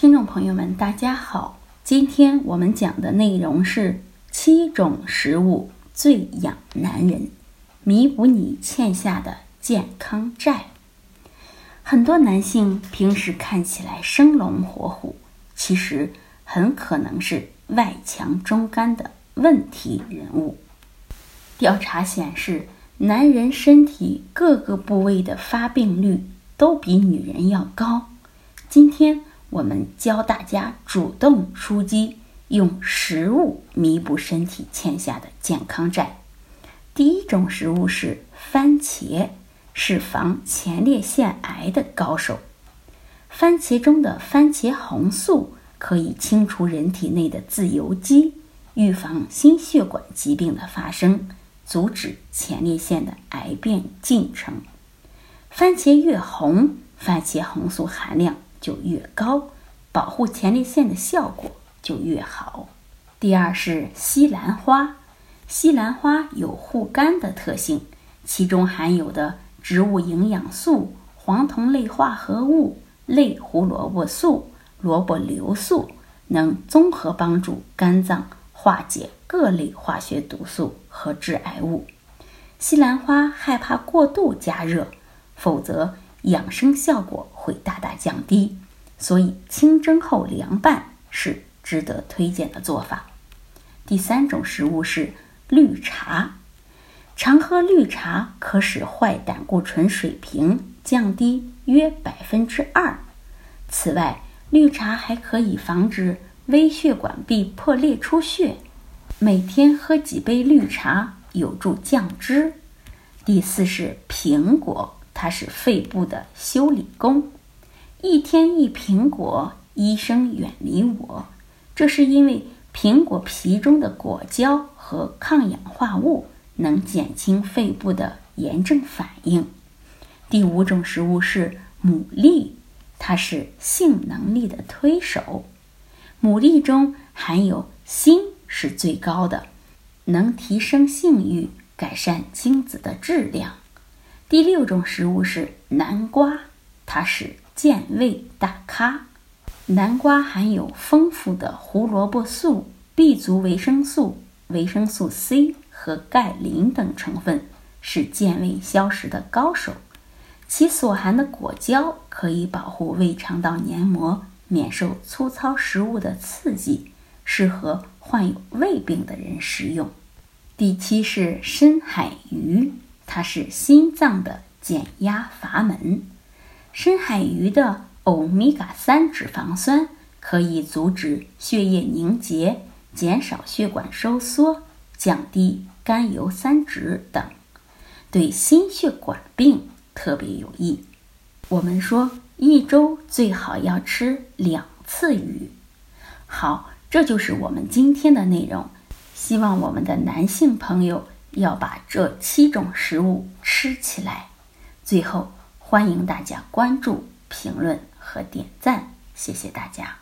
听众朋友们，大家好，今天我们讲的内容是七种食物最养男人，弥补你欠下的健康债。很多男性平时看起来生龙活虎，其实很可能是外强中干的问题人物。调查显示，男人身体各个部位的发病率都比女人要高。今天我们教大家主动出击，用食物弥补身体欠下的健康债。第一种食物是番茄。是防前列腺癌的高手。番茄中的番茄红素可以清除人体内的自由基，预防心血管疾病的发生，阻止前列腺的癌变进程。番茄越红，番茄红素含量就越高，保护前列腺的效果就越好。第二是西兰花，西兰花有护肝的特性，其中含有的。植物营养素、黄酮类化合物、类胡萝卜素、萝卜硫素能综合帮助肝脏化解各类化学毒素和致癌物。西兰花害怕过度加热，否则养生效果会大大降低，所以清蒸后凉拌是值得推荐的做法。第三种食物是绿茶。常喝绿茶可使坏胆固醇水平降低约百分之二。此外，绿茶还可以防止微血管壁破裂出血。每天喝几杯绿茶有助降脂。第四是苹果，它是肺部的修理工。一天一苹果，医生远离我。这是因为苹果皮中的果胶和抗氧化物。能减轻肺部的炎症反应。第五种食物是牡蛎，它是性能力的推手。牡蛎中含有锌是最高的，能提升性欲，改善精子的质量。第六种食物是南瓜，它是健胃大咖。南瓜含有丰富的胡萝卜素、B 族维生素、维生素 C。和钙、磷等成分是健胃消食的高手，其所含的果胶可以保护胃肠道黏膜免受粗糙食物的刺激，适合患有胃病的人食用。第七是深海鱼，它是心脏的减压阀门。深海鱼的欧米伽三脂肪酸可以阻止血液凝结，减少血管收缩，降低。甘油三酯等对心血管病特别有益。我们说一周最好要吃两次鱼。好，这就是我们今天的内容。希望我们的男性朋友要把这七种食物吃起来。最后，欢迎大家关注、评论和点赞，谢谢大家。